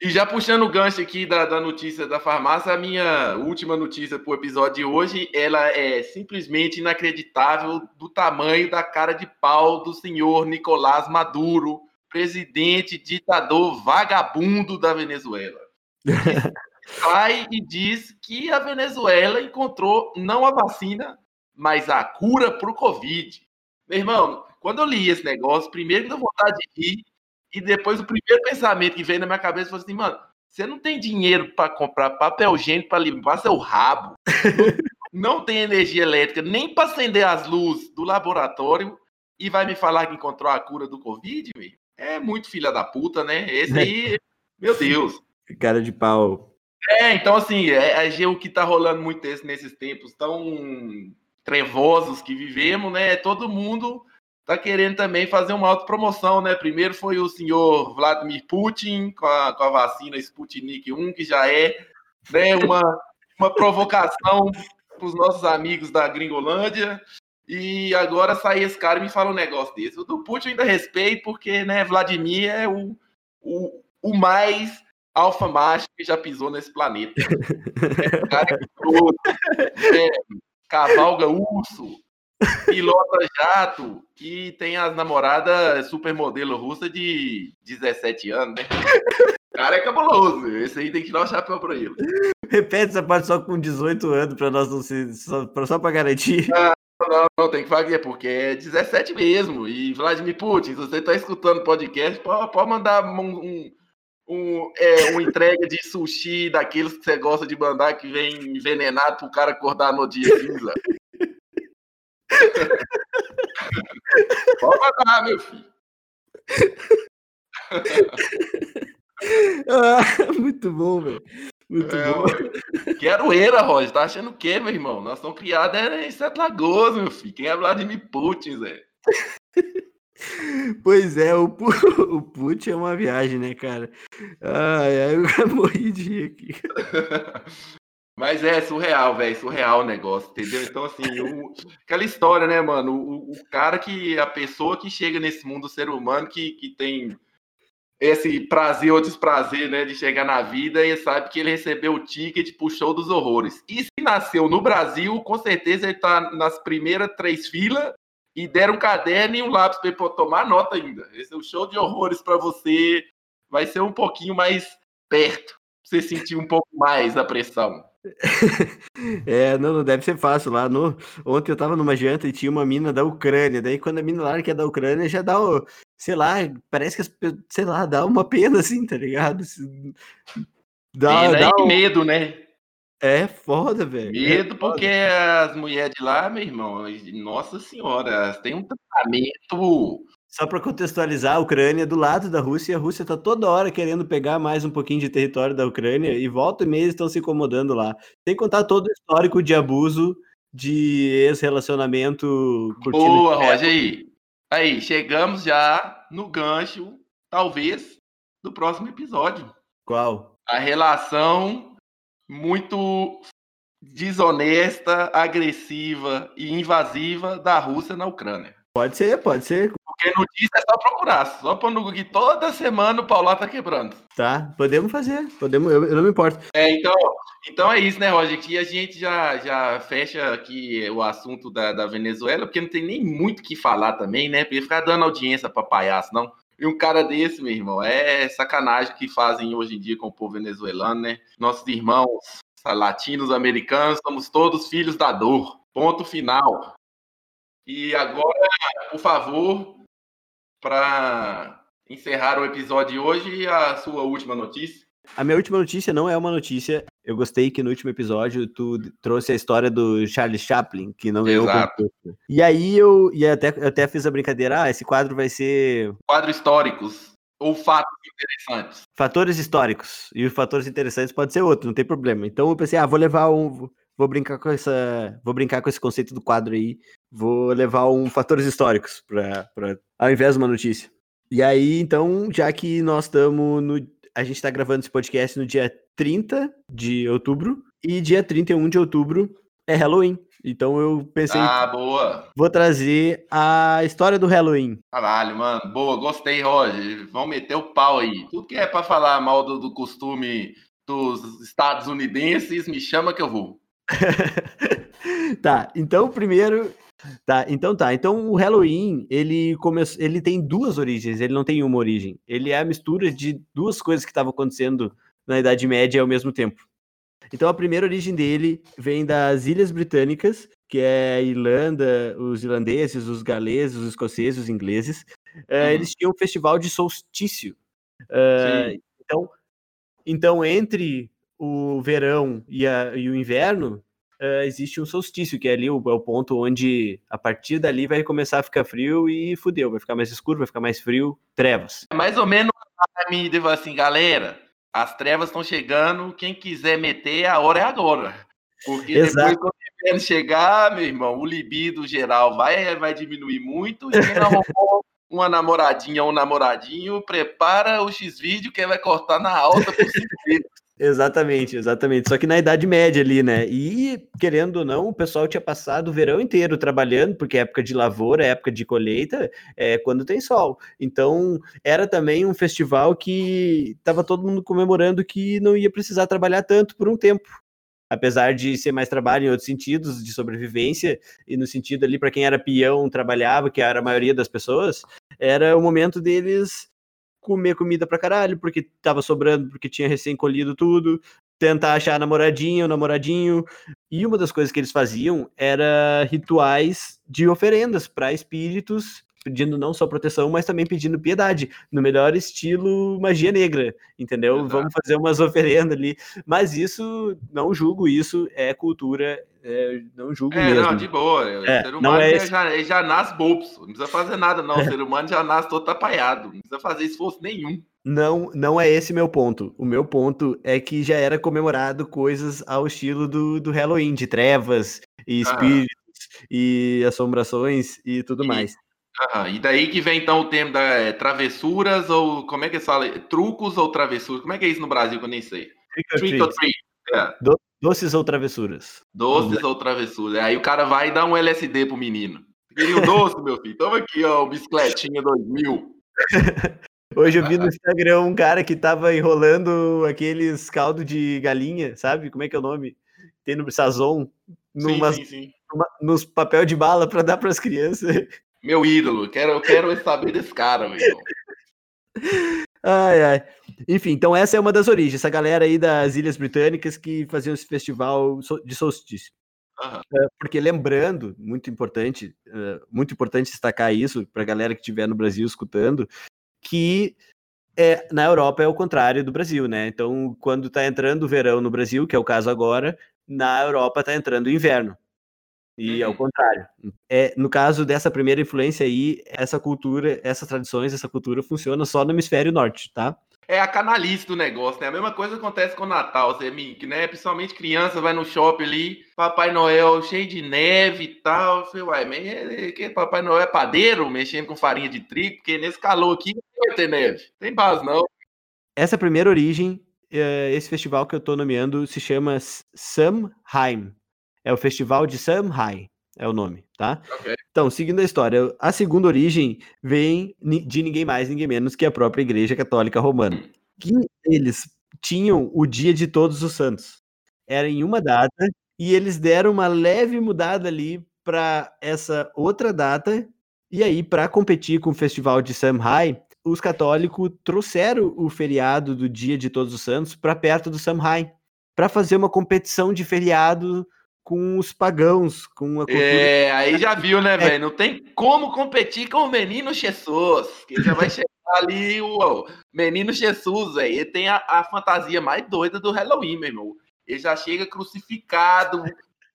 [SPEAKER 1] E já puxando o gancho aqui da, da notícia da farmácia, a minha última notícia para o episódio de hoje, ela é simplesmente inacreditável do tamanho da cara de pau do senhor Nicolás Maduro, presidente ditador vagabundo da Venezuela. Sai e diz que a Venezuela encontrou não a vacina, mas a cura para o Covid. Meu irmão, quando eu li esse negócio, primeiro deu vontade de rir, e depois o primeiro pensamento que veio na minha cabeça foi assim, mano, você não tem dinheiro para comprar papel higiênico para limpar seu rabo. não tem energia elétrica nem para acender as luzes do laboratório e vai me falar que encontrou a cura do Covid, meu? É muito filha da puta, né? Esse aí, meu Deus.
[SPEAKER 2] Cara de pau.
[SPEAKER 1] É, então assim, é, é o que tá rolando muito esse, nesses tempos tão trevosos que vivemos, né? Todo mundo está querendo também fazer uma autopromoção, né? Primeiro foi o senhor Vladimir Putin com a, com a vacina Sputnik 1, que já é né, uma, uma provocação para os nossos amigos da Gringolândia. E agora sai esse cara e me fala um negócio desse. O do Putin ainda respeito, porque né, Vladimir é o, o, o mais alfa macho que já pisou nesse planeta. É, cara que é, cavalga urso, pilota jato e tem as namoradas supermodelo russa de 17 anos, né? cara é cabuloso. Esse aí tem que tirar o chapéu pra ele.
[SPEAKER 2] Repete essa parte só com 18 anos pra nós não ser. Só, só pra garantir.
[SPEAKER 1] Ah, não, não, tem que fazer, porque é 17 mesmo. E Vladimir Putin, se você tá escutando podcast, pode, pode mandar um, um, um, é, uma entrega de sushi daqueles que você gosta de mandar que vem envenenado pro cara acordar no dia cinza. Pode matar, meu filho.
[SPEAKER 2] ah, muito bom, velho. Muito é, bom.
[SPEAKER 1] Quero era, Roger. Tá achando o quê, meu irmão? Nós somos criados em Sete Lagoas, meu filho. Quem é Vladimir Putin, Zé?
[SPEAKER 2] Pois é, o, o Putin é uma viagem, né, cara? Ai, eu morri de rir aqui.
[SPEAKER 1] Mas é surreal, velho, surreal o negócio, entendeu? Então, assim, o, aquela história, né, mano? O, o, cara que, a pessoa que chega nesse mundo, ser humano que, que tem esse prazer ou desprazer, né, de chegar na vida e sabe que ele recebeu o ticket pro show dos horrores. E se nasceu no Brasil, com certeza ele tá nas primeiras três filas e deram um caderno e um lápis para ele tomar nota ainda. Esse é o show de horrores para você, vai ser um pouquinho mais perto, pra você sentir um pouco mais a pressão.
[SPEAKER 2] É, não, não deve ser fácil lá. No... Ontem eu tava numa janta e tinha uma mina da Ucrânia. Daí, quando a mina lá que é da Ucrânia, já dá, o... sei lá, parece que, sei lá, dá uma pena assim, tá ligado?
[SPEAKER 1] Dá, pena dá um... medo, né?
[SPEAKER 2] É foda, velho.
[SPEAKER 1] É medo é porque as mulheres de lá, meu irmão, nossa senhora, têm um tratamento
[SPEAKER 2] só para contextualizar, a Ucrânia é do lado da Rússia e a Rússia está toda hora querendo pegar mais um pouquinho de território da Ucrânia e volta e meia estão se incomodando lá. Sem contar todo o histórico de abuso de ex-relacionamento.
[SPEAKER 1] Boa, Roger. Aí. aí, chegamos já no gancho, talvez, do próximo episódio.
[SPEAKER 2] Qual?
[SPEAKER 1] A relação muito desonesta, agressiva e invasiva da Rússia na Ucrânia.
[SPEAKER 2] Pode ser, pode ser.
[SPEAKER 1] Porque notícia é só procurar. Só pôr no Google toda semana o Paulo tá quebrando.
[SPEAKER 2] Tá, podemos fazer. Podemos, eu, eu, não me importo.
[SPEAKER 1] É, então, então é isso, né, Roger? Que a gente já, já fecha aqui o assunto da, da Venezuela, porque não tem nem muito o que falar também, né? Porque ficar dando audiência pra palhaço, não. E um cara desse, meu irmão, é sacanagem que fazem hoje em dia com o povo venezuelano, né? Nossos irmãos latinos, americanos, somos todos filhos da dor. Ponto final. E agora, por favor, para encerrar o episódio de hoje, a sua última notícia.
[SPEAKER 2] A minha última notícia não é uma notícia. Eu gostei que no último episódio tu trouxe a história do Charles Chaplin, que não ganhou
[SPEAKER 1] Exato.
[SPEAKER 2] o concurso. E aí eu, e até, eu até fiz a brincadeira, ah, esse quadro vai ser...
[SPEAKER 1] Quadro históricos ou fatos interessantes.
[SPEAKER 2] Fatores históricos. E os fatores interessantes pode ser outro, não tem problema. Então eu pensei, ah, vou levar um vou brincar com essa, vou brincar com esse conceito do quadro aí, vou levar um fatores históricos para ao invés de uma notícia. E aí, então, já que nós estamos no a gente está gravando esse podcast no dia 30 de outubro e dia 31 de outubro é Halloween. Então eu pensei.
[SPEAKER 1] Ah, boa!
[SPEAKER 2] Vou trazer a história do Halloween.
[SPEAKER 1] Caralho, mano. Boa, gostei, Roger. Vamos meter o pau aí. Tudo que é para falar mal do, do costume dos estadunidenses, me chama que eu vou.
[SPEAKER 2] tá, então primeiro. Tá, então tá. Então o Halloween, ele começou, ele tem duas origens, ele não tem uma origem. Ele é a mistura de duas coisas que estavam acontecendo na Idade Média ao mesmo tempo. Então a primeira origem dele vem das Ilhas Britânicas, que é a Irlanda, os irlandeses, os galeses, os escoceses, os ingleses. Uh, Eles tinham um festival de solstício. Uh, então, então, entre o verão e, a, e o inverno, uh, existe um solstício, que é ali o, é o ponto onde, a partir dali, vai começar a ficar frio e fudeu, vai ficar mais escuro, vai ficar mais frio, trevas.
[SPEAKER 1] É mais ou menos me digo assim, galera, as trevas estão chegando, quem quiser meter, a hora é agora. Porque Exato. depois, quando o chegar, meu irmão, o libido geral vai, vai diminuir muito, e quem não uma namoradinha ou um namoradinho, prepara o X-Vídeo que vai cortar na alta por cinco
[SPEAKER 2] Exatamente, exatamente. Só que na Idade Média ali, né? E, querendo ou não, o pessoal tinha passado o verão inteiro trabalhando, porque é época de lavoura, é época de colheita, é quando tem sol. Então, era também um festival que estava todo mundo comemorando que não ia precisar trabalhar tanto por um tempo. Apesar de ser mais trabalho em outros sentidos, de sobrevivência, e no sentido ali, para quem era peão, trabalhava, que era a maioria das pessoas, era o momento deles comer comida pra caralho, porque tava sobrando, porque tinha recém-colhido tudo, tentar achar namoradinha ou namoradinho. E uma das coisas que eles faziam era rituais de oferendas para espíritos pedindo não só proteção, mas também pedindo piedade, no melhor estilo magia negra, entendeu? Exato. Vamos fazer umas oferendas ali, mas isso, não julgo isso, é cultura, é, não julgo é, mesmo.
[SPEAKER 1] não, de boa, é, o ser humano é já, já nasce bobos, não precisa fazer nada não, o ser humano já nasce todo tapaiado, não precisa fazer esforço nenhum.
[SPEAKER 2] Não, não é esse meu ponto. O meu ponto é que já era comemorado coisas ao estilo do, do Halloween, de trevas e espíritos ah. e assombrações e tudo e, mais.
[SPEAKER 1] E daí que vem então o termo da é, travessuras ou como é que fala? Trucos ou travessuras? Como é que é isso no Brasil que eu nem sei?
[SPEAKER 2] Trick or treat. É. Do, doces ou travessuras?
[SPEAKER 1] Doces ou travessuras. Aí o cara vai dar um LSD pro menino. Queria um doce, meu filho. Toma aqui, ó, o bicicletinha 2000.
[SPEAKER 2] Hoje eu vi no Instagram um cara que tava enrolando aqueles caldo de galinha, sabe? Como é que é o nome? Tem no Sazon, numas, sim, sim, sim. Numa, nos papel de bala para dar para as crianças.
[SPEAKER 1] Meu ídolo. Quero, eu quero saber desse cara, meu irmão.
[SPEAKER 2] Ai, ai. Enfim, então essa é uma das origens. Essa galera aí das Ilhas Britânicas que faziam esse festival de solstício. Uhum. Porque lembrando, muito importante, muito importante destacar isso para a galera que estiver no Brasil escutando, que é, na Europa é o contrário do Brasil, né? Então, quando está entrando o verão no Brasil, que é o caso agora, na Europa está entrando o inverno. E uhum. ao contrário. É, no caso dessa primeira influência aí, essa cultura, essas tradições, essa cultura funciona só no hemisfério norte, tá?
[SPEAKER 1] É a canalice do negócio, né? A mesma coisa acontece com o Natal, você, né? Principalmente criança vai no shopping ali, Papai Noel cheio de neve e tal. Você, uai, mas que Papai Noel é padeiro, mexendo com farinha de trigo, porque nesse calor aqui não vai ter neve. Tem base, não.
[SPEAKER 2] Essa primeira origem, eh, esse festival que eu tô nomeando se chama Samhain. É o Festival de Samhain, é o nome, tá? Okay. Então, seguindo a história, a segunda origem vem de ninguém mais, ninguém menos que a própria Igreja Católica Romana. Que eles tinham o dia de todos os santos. Era em uma data e eles deram uma leve mudada ali para essa outra data. E aí, para competir com o festival de Samhain, os católicos trouxeram o feriado do Dia de Todos os Santos para perto do Samhain, para fazer uma competição de feriado com os pagãos, com a
[SPEAKER 1] cultura. É, aí já viu, né, é. velho? Não tem como competir com o menino Jesus, que já vai chegar ali o menino Jesus, velho. Ele tem a, a, fantasia mais doida do Halloween, meu irmão. Ele já chega crucificado,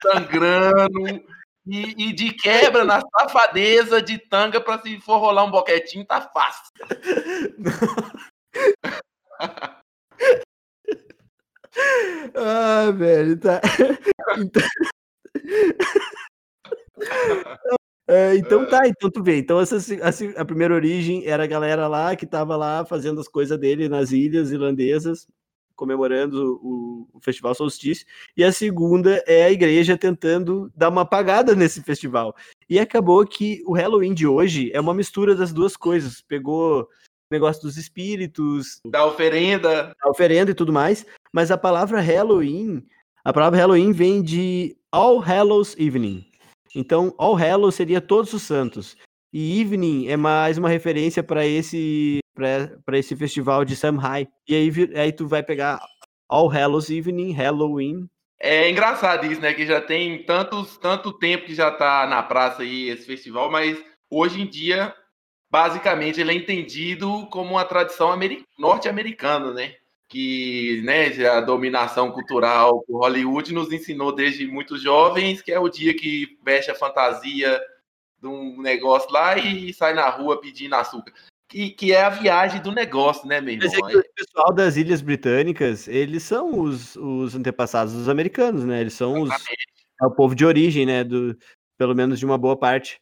[SPEAKER 1] sangrando, e, e de quebra na safadeza de tanga para se for rolar um boquetinho, tá fácil.
[SPEAKER 2] ah, velho, tá. Então... É, então tá, então tu vê. Então essa, a, a, primeira origem era a galera lá que tava lá fazendo as coisas dele nas ilhas irlandesas, comemorando o, o, festival solstício. E a segunda é a igreja tentando dar uma apagada nesse festival. E acabou que o Halloween de hoje é uma mistura das duas coisas. Pegou negócio dos espíritos,
[SPEAKER 1] da oferenda,
[SPEAKER 2] da oferenda e tudo mais. Mas a palavra Halloween, a palavra Halloween vem de All Hallows Evening. Então, All Hallows seria todos os santos. E Evening é mais uma referência para esse para esse festival de Samhain. E aí, aí tu vai pegar All Hallows Evening, Halloween.
[SPEAKER 1] É engraçado isso, né? Que já tem tantos, tanto tempo que já tá na praça aí esse festival, mas hoje em dia, basicamente, ele é entendido como uma tradição norte-americana, né? que né, a dominação cultural por Hollywood nos ensinou desde muito jovens, que é o dia que veste a fantasia de um negócio lá e sai na rua pedindo açúcar. Que, que é a viagem do negócio, né, meu irmão?
[SPEAKER 2] Mas é o pessoal das Ilhas Britânicas, eles são os, os antepassados dos americanos, né? Eles são os, é o povo de origem, né? Do, pelo menos de uma boa parte.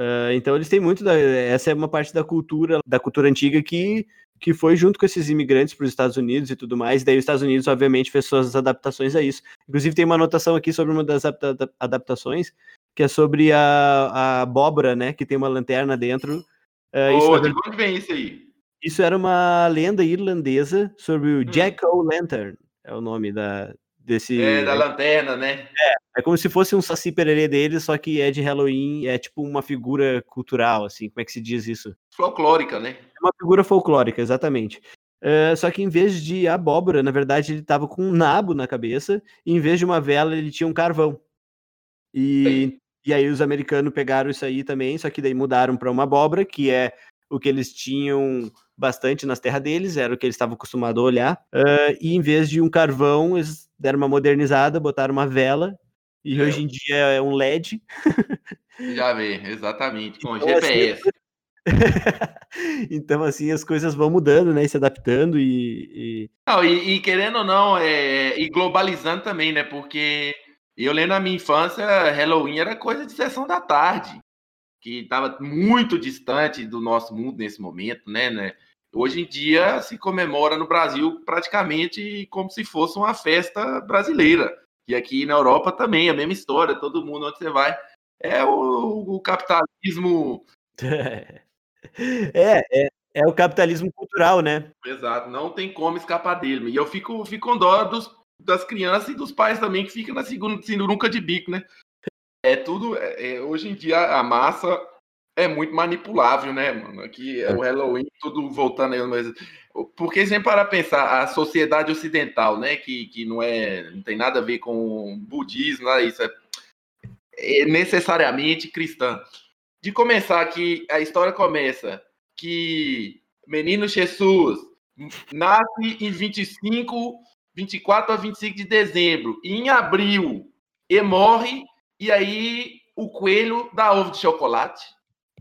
[SPEAKER 2] Uh, então eles têm muito da, essa é uma parte da cultura da cultura antiga que que foi junto com esses imigrantes para os Estados Unidos e tudo mais. Daí os Estados Unidos, obviamente, fez suas adaptações a isso. Inclusive, tem uma anotação aqui sobre uma das adaptações, que é sobre a, a abóbora, né? Que tem uma lanterna dentro.
[SPEAKER 1] Uh, oh, isso de onde vem isso aí?
[SPEAKER 2] Isso era uma lenda irlandesa sobre o hum. Jack O'Lantern, é o nome da, desse.
[SPEAKER 1] É, da lanterna, né?
[SPEAKER 2] É, é como se fosse um Saci Pererê dele, só que é de Halloween, é tipo uma figura cultural, assim, como é que se diz isso?
[SPEAKER 1] Folclórica, né?
[SPEAKER 2] É uma figura folclórica, exatamente. Uh, só que em vez de abóbora, na verdade, ele tava com um nabo na cabeça, e em vez de uma vela, ele tinha um carvão. E, e aí os americanos pegaram isso aí também, só que daí mudaram para uma abóbora, que é o que eles tinham bastante nas terras deles, era o que eles estavam acostumados a olhar. Uh, e em vez de um carvão, eles deram uma modernizada, botaram uma vela, e é. hoje em dia é um LED.
[SPEAKER 1] Já vê, exatamente, com então, GPS. Assim,
[SPEAKER 2] então, assim, as coisas vão mudando, né? E se adaptando e.
[SPEAKER 1] E, não, e, e querendo ou não, é, e globalizando também, né? Porque eu lembro na minha infância, Halloween era coisa de sessão da tarde, que estava muito distante do nosso mundo nesse momento, né? né? Hoje em dia se comemora no Brasil praticamente como se fosse uma festa brasileira. E aqui na Europa também, a mesma história, todo mundo onde você vai. É o, o capitalismo.
[SPEAKER 2] É, é, é o capitalismo cultural, né?
[SPEAKER 1] Exato, não tem como escapar dele. E eu fico, fico com dó dos, das crianças e dos pais também que ficam na segunda nunca de bico, né? É tudo. É, é, hoje em dia a massa é muito manipulável, né, mano? Aqui é o Halloween, tudo voltando aí, mas. Porque sempre para pensar, a sociedade ocidental, né? Que, que não é. não tem nada a ver com budismo, nada disso. É, é necessariamente cristã de começar que a história começa que menino Jesus nasce em 25, 24 a 25 de dezembro, e em abril e morre, e aí o coelho dá ovo de chocolate.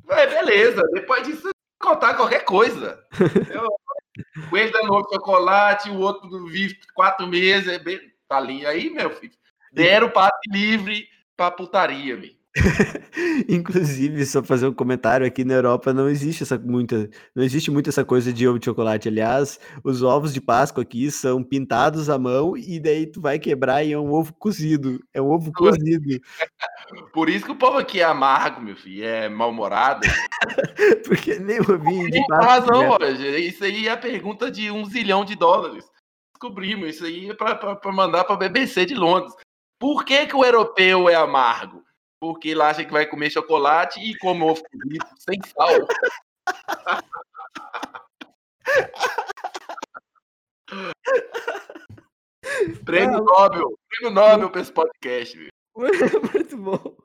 [SPEAKER 1] É, beleza, depois disso, contar qualquer coisa. Eu, o coelho dando ovo de chocolate, o outro vive quatro meses, é bem, tá ali. Aí, meu filho, deram passe livre pra putaria, meu.
[SPEAKER 2] Inclusive, só fazer um comentário aqui na Europa não existe essa muita, não existe muito essa coisa de ovo de chocolate. Aliás, os ovos de Páscoa aqui são pintados à mão e daí tu vai quebrar e é um ovo cozido. É um ovo cozido.
[SPEAKER 1] Por isso que o povo aqui é amargo, meu filho, é mal-humorado.
[SPEAKER 2] Porque nem ovinho de
[SPEAKER 1] Páscoa. razão, Roger. Isso aí é a pergunta de um zilhão de dólares. Descobrimos isso aí é para mandar para a BBC de Londres. Por que, que o europeu é amargo? Porque ele acha que vai comer chocolate e come ovo frito sem sal. prêmio Nobel, prêmio Nobel para esse podcast. Viu?
[SPEAKER 2] Muito bom.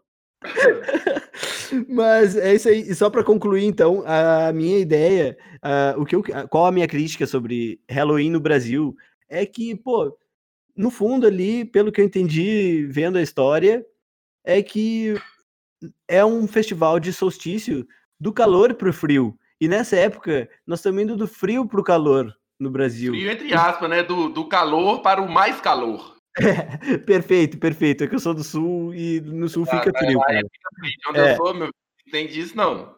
[SPEAKER 2] Mas é isso aí. E só para concluir, então, a minha ideia, uh, o que eu, qual a minha crítica sobre Halloween no Brasil é que, pô, no fundo ali, pelo que eu entendi vendo a história, é que é um festival de solstício do calor para o frio. E nessa época, nós estamos indo do frio para o calor no Brasil.
[SPEAKER 1] Frio, entre aspas, né? Do, do calor para o mais calor.
[SPEAKER 2] É, perfeito, perfeito. É que eu sou do sul e no sul fica frio. Lá, fica
[SPEAKER 1] frio. Onde é. eu sou, meu, tem disso, não.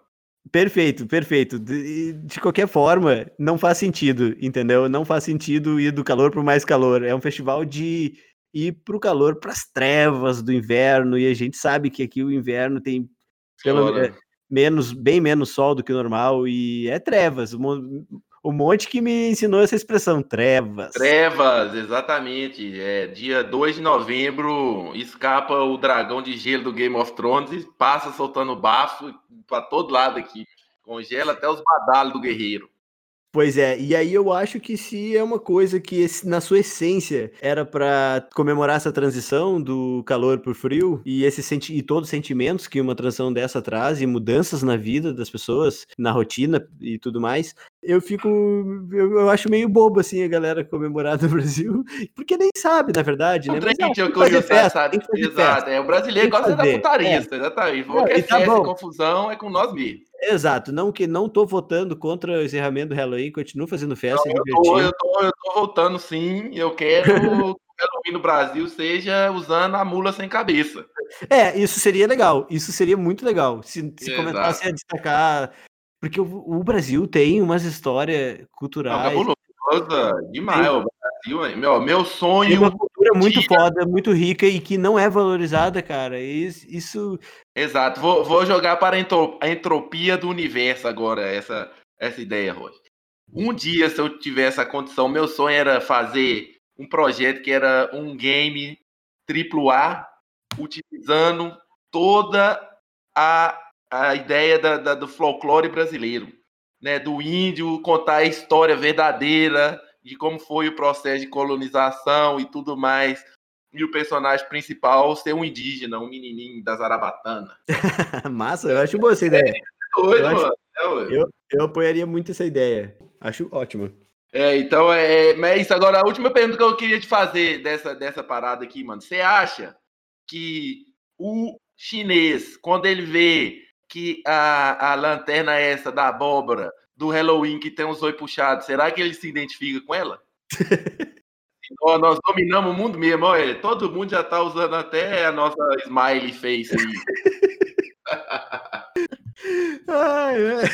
[SPEAKER 2] Perfeito, perfeito. De, de, qualquer forma, não faz sentido, entendeu? Não faz sentido ir do calor para o mais calor. É um festival de ir para o calor, para as trevas do inverno, e a gente sabe que aqui o inverno tem pelo, é, menos, bem menos sol do que o normal, e é trevas. O monte que me ensinou essa expressão, trevas.
[SPEAKER 1] Trevas, exatamente. É, dia 2 de novembro, escapa o dragão de gelo do Game of Thrones e passa soltando bafo para todo lado aqui. Congela até os badalos do guerreiro.
[SPEAKER 2] Pois é, e aí eu acho que se é uma coisa que na sua essência era para comemorar essa transição do calor para o frio e esse senti e todos os sentimentos que uma transição dessa traz e mudanças na vida das pessoas, na rotina e tudo mais, eu fico eu, eu acho meio bobo assim a galera comemorar no Brasil, porque nem sabe, na verdade, né?
[SPEAKER 1] Mas, fazer festa, Exato, é, o brasileiro gosta da putaria, é. exatamente. Qualquer tá festa, confusão é com nós mesmos.
[SPEAKER 2] Exato, não que não tô votando contra o encerramento do Halloween, continuo fazendo festa.
[SPEAKER 1] Não, eu, tô, eu, tô, eu tô votando sim, eu quero que o Halloween no Brasil seja usando a mula sem cabeça.
[SPEAKER 2] É, isso seria legal, isso seria muito legal, se, se começasse a destacar, porque o, o, Brasil tem umas histórias culturais... Não,
[SPEAKER 1] demais, o Brasil, meu, meu sonho... Tem
[SPEAKER 2] uma cultura muito dia... foda, muito rica e que não é valorizada, cara, isso
[SPEAKER 1] Exato. Vou, vou jogar para a entropia do universo agora, essa, essa ideia, Roger. Um dia, se eu tivesse a condição, meu sonho era fazer um projeto que era um game AAA, utilizando toda a, a ideia da, da, do folclore brasileiro, né? do índio contar a história verdadeira de como foi o processo de colonização e tudo mais e o personagem principal ser um indígena, um menininho da Zarabatana.
[SPEAKER 2] Massa, eu acho boa essa ideia. É, doido, eu, acho, é, eu, eu, apoiaria muito essa ideia. Acho ótimo.
[SPEAKER 1] É, então é, é isso. Agora, a última pergunta que eu queria te fazer dessa, dessa parada aqui, mano. Você acha que o chinês, quando ele vê que a, a lanterna é essa da abóbora do Halloween que tem os oi puxados, será que ele se identifica com ela? Oh, nós dominamos o mundo mesmo, olha. Todo mundo já está usando até a nossa smiley face aí. ai, ai.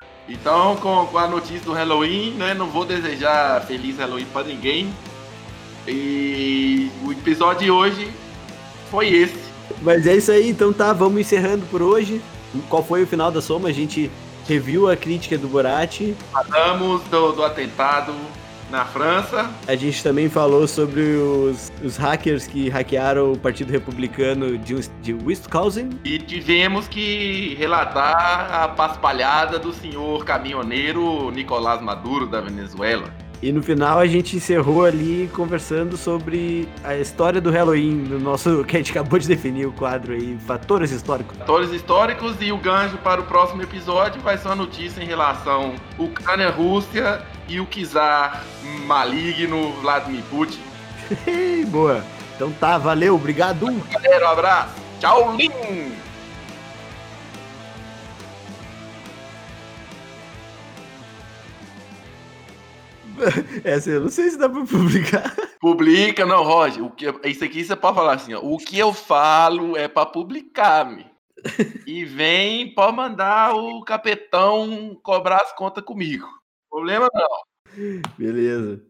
[SPEAKER 1] Então, com, com a notícia do Halloween, né? Não vou desejar feliz Halloween para ninguém. E o episódio de hoje foi esse.
[SPEAKER 2] Mas é isso aí, então tá, vamos encerrando por hoje. Qual foi o final da soma? A gente reviu a crítica do Borat.
[SPEAKER 1] Falamos do, do atentado na França.
[SPEAKER 2] A gente também falou sobre os, os hackers que hackearam o Partido Republicano de, de Wisconsin.
[SPEAKER 1] E tivemos que relatar a paspalhada do senhor caminhoneiro Nicolás Maduro da Venezuela.
[SPEAKER 2] E no final a gente encerrou ali conversando sobre a história do Halloween, no nosso que a gente acabou de definir o quadro aí, fatores históricos.
[SPEAKER 1] Fatores históricos e o gancho para o próximo episódio vai ser uma notícia em relação Ucrânia-Rússia e o czar maligno Vladimir Putin.
[SPEAKER 2] Boa. Então tá, valeu, obrigado.
[SPEAKER 1] Galera, um abraço. Tchau, Lin.
[SPEAKER 2] Essa eu não sei se dá pra publicar.
[SPEAKER 1] Publica, não, Roger. O que, isso aqui você pode falar assim, ó. O que eu falo é pra publicar, me. E vem, pode mandar o capetão cobrar as contas comigo. Problema não.
[SPEAKER 2] Beleza.